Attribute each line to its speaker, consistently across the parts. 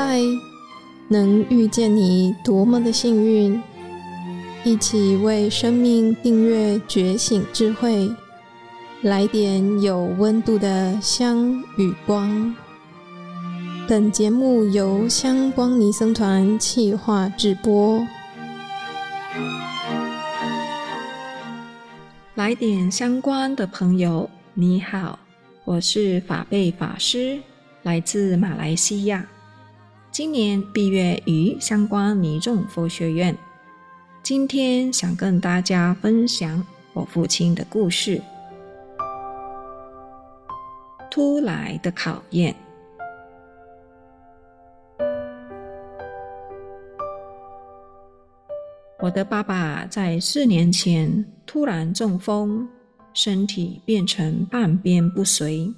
Speaker 1: 嗨，能遇见你多么的幸运！一起为生命订阅觉醒智慧，来点有温度的香与光。本节目由香光尼僧团企划制播。
Speaker 2: 来点相关的朋友，你好，我是法贝法师，来自马来西亚。今年毕业于相关尼众佛学院，今天想跟大家分享我父亲的故事。突来的考验。我的爸爸在四年前突然中风，身体变成半边不遂。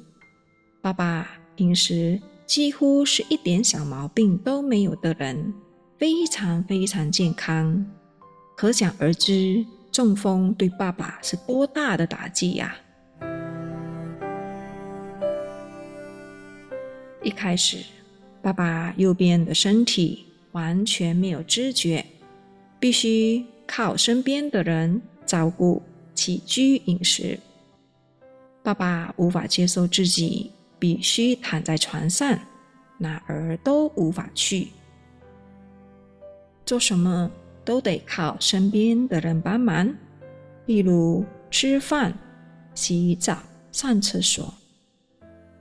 Speaker 2: 爸爸平时。几乎是一点小毛病都没有的人，非常非常健康，可想而知，中风对爸爸是多大的打击呀！一开始，爸爸右边的身体完全没有知觉，必须靠身边的人照顾起居饮食。爸爸无法接受自己。必须躺在床上，哪儿都无法去，做什么都得靠身边的人帮忙，例如吃饭、洗澡、上厕所，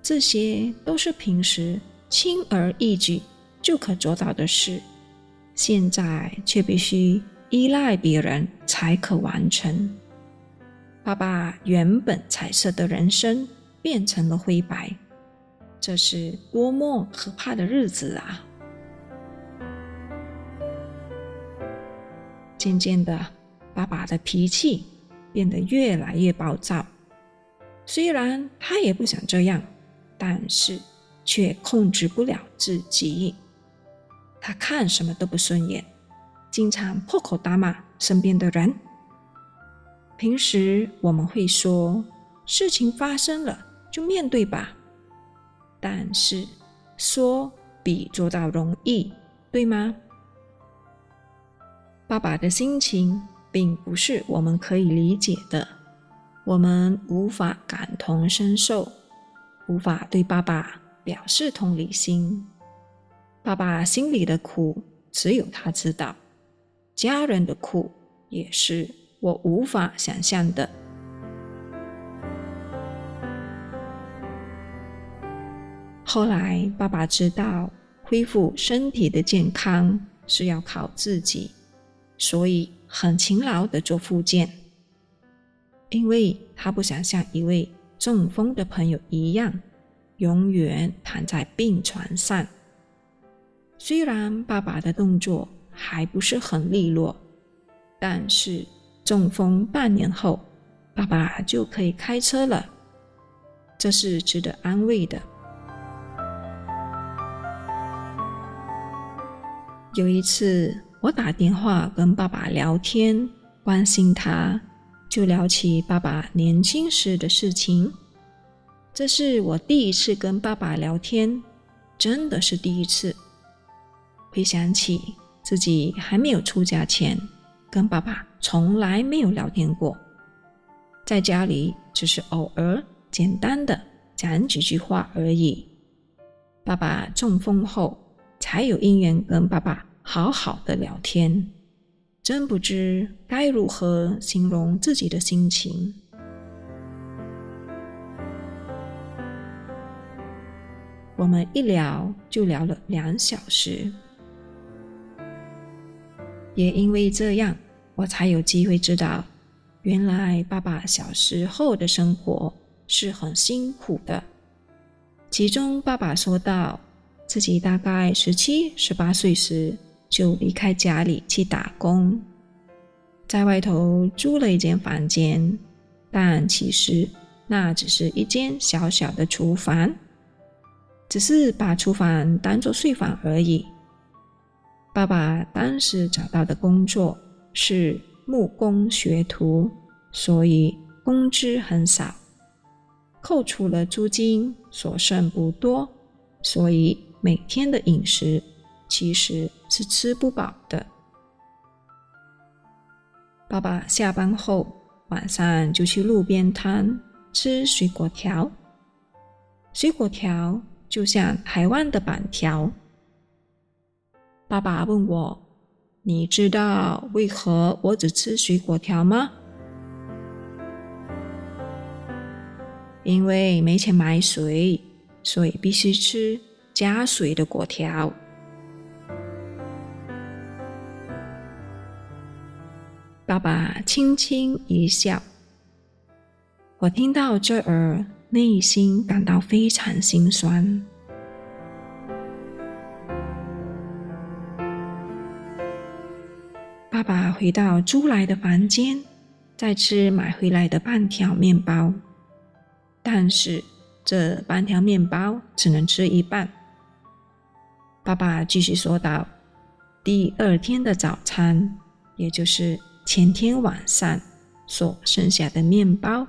Speaker 2: 这些都是平时轻而易举就可做到的事，现在却必须依赖别人才可完成。爸爸原本彩色的人生变成了灰白。这是多么可怕的日子啊！渐渐的，爸爸的脾气变得越来越暴躁。虽然他也不想这样，但是却控制不了自己。他看什么都不顺眼，经常破口大骂身边的人。平时我们会说：“事情发生了，就面对吧。”但是说比做到容易，对吗？爸爸的心情并不是我们可以理解的，我们无法感同身受，无法对爸爸表示同理心。爸爸心里的苦只有他知道，家人的苦也是我无法想象的。后来，爸爸知道恢复身体的健康是要靠自己，所以很勤劳的做复健。因为他不想像一位中风的朋友一样，永远躺在病床上。虽然爸爸的动作还不是很利落，但是中风半年后，爸爸就可以开车了，这是值得安慰的。有一次，我打电话跟爸爸聊天，关心他，就聊起爸爸年轻时的事情。这是我第一次跟爸爸聊天，真的是第一次。回想起自己还没有出家前，跟爸爸从来没有聊天过，在家里只是偶尔简单的讲几句话而已。爸爸中风后。才有因缘跟爸爸好好的聊天，真不知该如何形容自己的心情。我们一聊就聊了两小时，也因为这样，我才有机会知道，原来爸爸小时候的生活是很辛苦的。其中，爸爸说到。自己大概十七、十八岁时就离开家里去打工，在外头租了一间房间，但其实那只是一间小小的厨房，只是把厨房当做睡房而已。爸爸当时找到的工作是木工学徒，所以工资很少，扣除了租金，所剩不多，所以。每天的饮食其实是吃不饱的。爸爸下班后，晚上就去路边摊吃水果条。水果条就像台湾的板条。爸爸问我：“你知道为何我只吃水果条吗？”因为没钱买水，所以必须吃加水的果条。爸爸轻轻一笑，我听到这儿，内心感到非常心酸。爸爸回到租来的房间，再吃买回来的半条面包，但是这半条面包只能吃一半。爸爸继续说道：“第二天的早餐，也就是……”前天晚上所剩下的面包，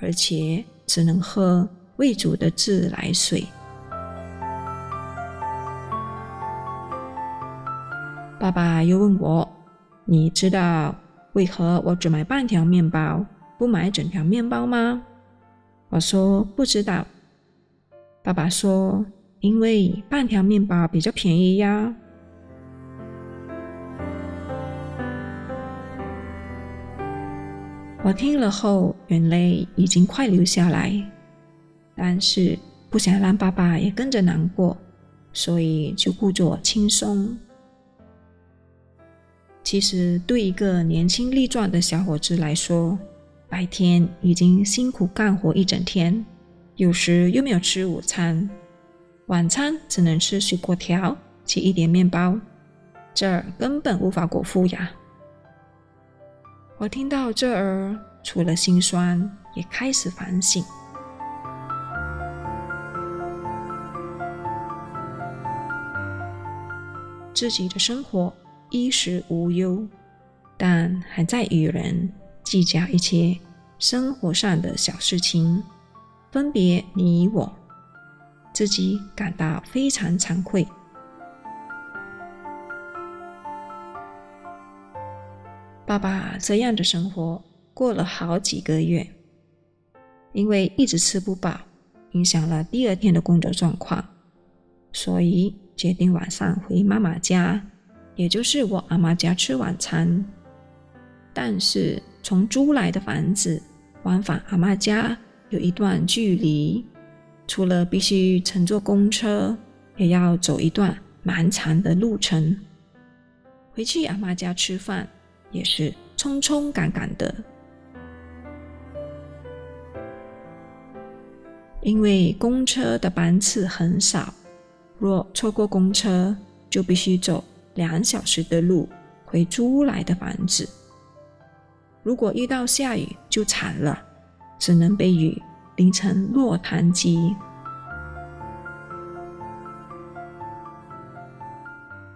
Speaker 2: 而且只能喝未煮的自来水。爸爸又问我：“你知道为何我只买半条面包，不买整条面包吗？”我说：“不知道。”爸爸说：“因为半条面包比较便宜呀。”我听了后，眼泪已经快流下来，但是不想让爸爸也跟着难过，所以就故作轻松。其实，对一个年轻力壮的小伙子来说，白天已经辛苦干活一整天，有时又没有吃午餐，晚餐只能吃水果条及一点面包，这儿根本无法果腹呀。我听到这儿，除了心酸，也开始反省。自己的生活衣食无忧，但还在与人计较一些生活上的小事情，分别你我，自己感到非常惭愧。爸爸这样的生活过了好几个月，因为一直吃不饱，影响了第二天的工作状况，所以决定晚上回妈妈家，也就是我阿妈家吃晚餐。但是从租来的房子往返阿妈家有一段距离，除了必须乘坐公车，也要走一段蛮长的路程。回去阿妈家吃饭。也是匆匆赶赶的，因为公车的班次很少，若错过公车，就必须走两小时的路回租来的房子。如果遇到下雨，就惨了，只能被雨淋成落汤鸡。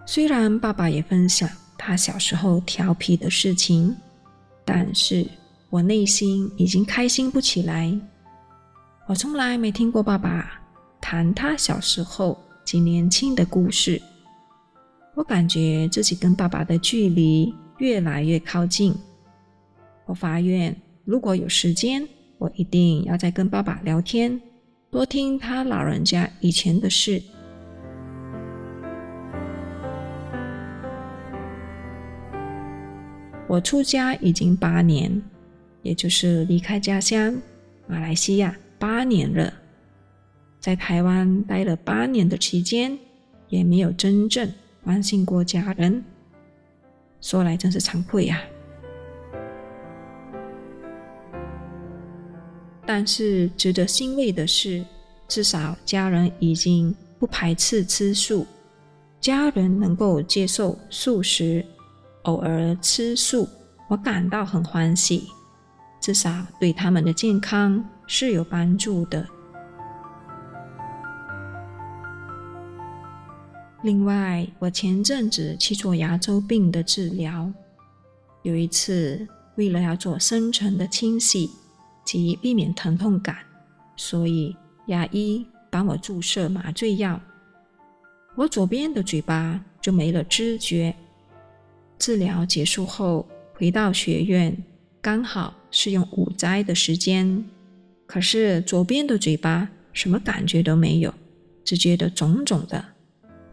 Speaker 2: 虽然爸爸也分享。他小时候调皮的事情，但是我内心已经开心不起来。我从来没听过爸爸谈他小时候及年轻的故事，我感觉自己跟爸爸的距离越来越靠近。我发愿，如果有时间，我一定要再跟爸爸聊天，多听他老人家以前的事。我出家已经八年，也就是离开家乡马来西亚八年了。在台湾待了八年的期间，也没有真正关心过家人。说来真是惭愧呀！但是值得欣慰的是，至少家人已经不排斥吃素，家人能够接受素食。偶尔吃素，我感到很欢喜，至少对他们的健康是有帮助的。另外，我前阵子去做牙周病的治疗，有一次为了要做深层的清洗及避免疼痛感，所以牙医帮我注射麻醉药，我左边的嘴巴就没了知觉。治疗结束后，回到学院，刚好是用午斋的时间。可是左边的嘴巴什么感觉都没有，只觉得肿肿的，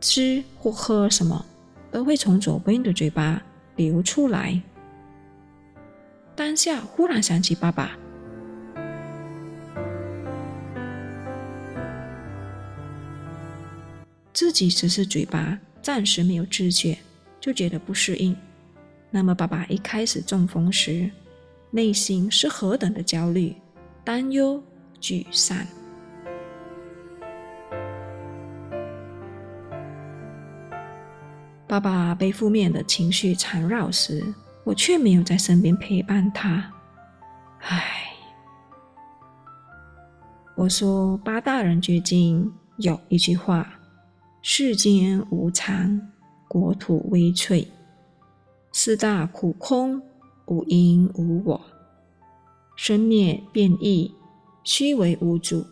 Speaker 2: 吃或喝什么都会从左边的嘴巴流出来。当下忽然想起爸爸，自己只是嘴巴暂时没有知觉。就觉得不适应。那么，爸爸一开始中风时，内心是何等的焦虑、担忧、沮丧。爸爸被负面的情绪缠绕时，我却没有在身边陪伴他。唉，我说八大人觉经有一句话：世间无常。国土微脆，四大苦空，无因无我，生灭变异，虚为无主。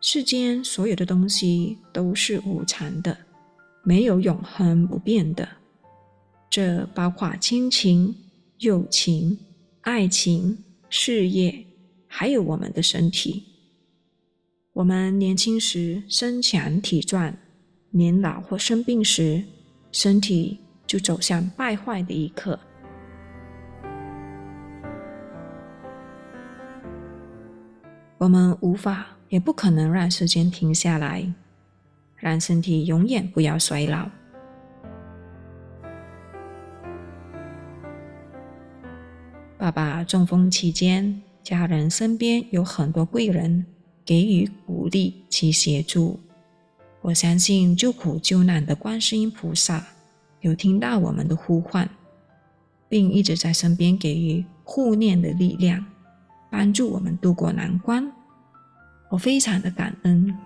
Speaker 2: 世间所有的东西都是无常的，没有永恒不变的。这包括亲情、友情、爱情、事业，还有我们的身体。我们年轻时身强体壮。年老或生病时，身体就走向败坏的一刻。我们无法也不可能让时间停下来，让身体永远不要衰老。爸爸中风期间，家人身边有很多贵人给予鼓励及协助。我相信救苦救难的观世音菩萨有听到我们的呼唤，并一直在身边给予护念的力量，帮助我们渡过难关。我非常的感恩。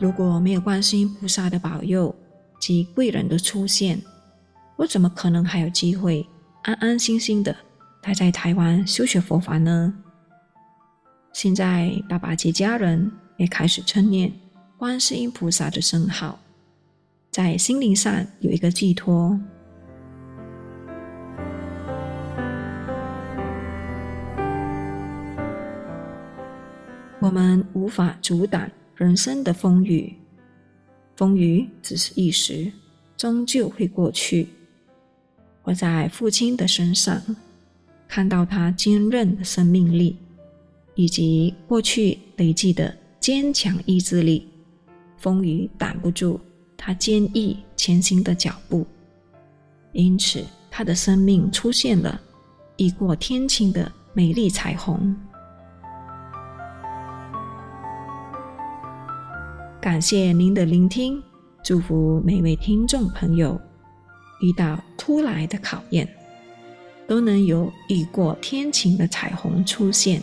Speaker 2: 如果没有观世音菩萨的保佑及贵人的出现，我怎么可能还有机会安安心心的待在台湾修学佛法呢？现在，爸爸及家人也开始称念观世音菩萨的圣号，在心灵上有一个寄托。我们无法阻挡人生的风雨，风雨只是一时，终究会过去。我在父亲的身上看到他坚韧的生命力。以及过去累积的坚强意志力，风雨挡不住他坚毅前行的脚步，因此他的生命出现了异过天晴的美丽彩虹。感谢您的聆听，祝福每位听众朋友遇到突来的考验，都能有异过天晴的彩虹出现。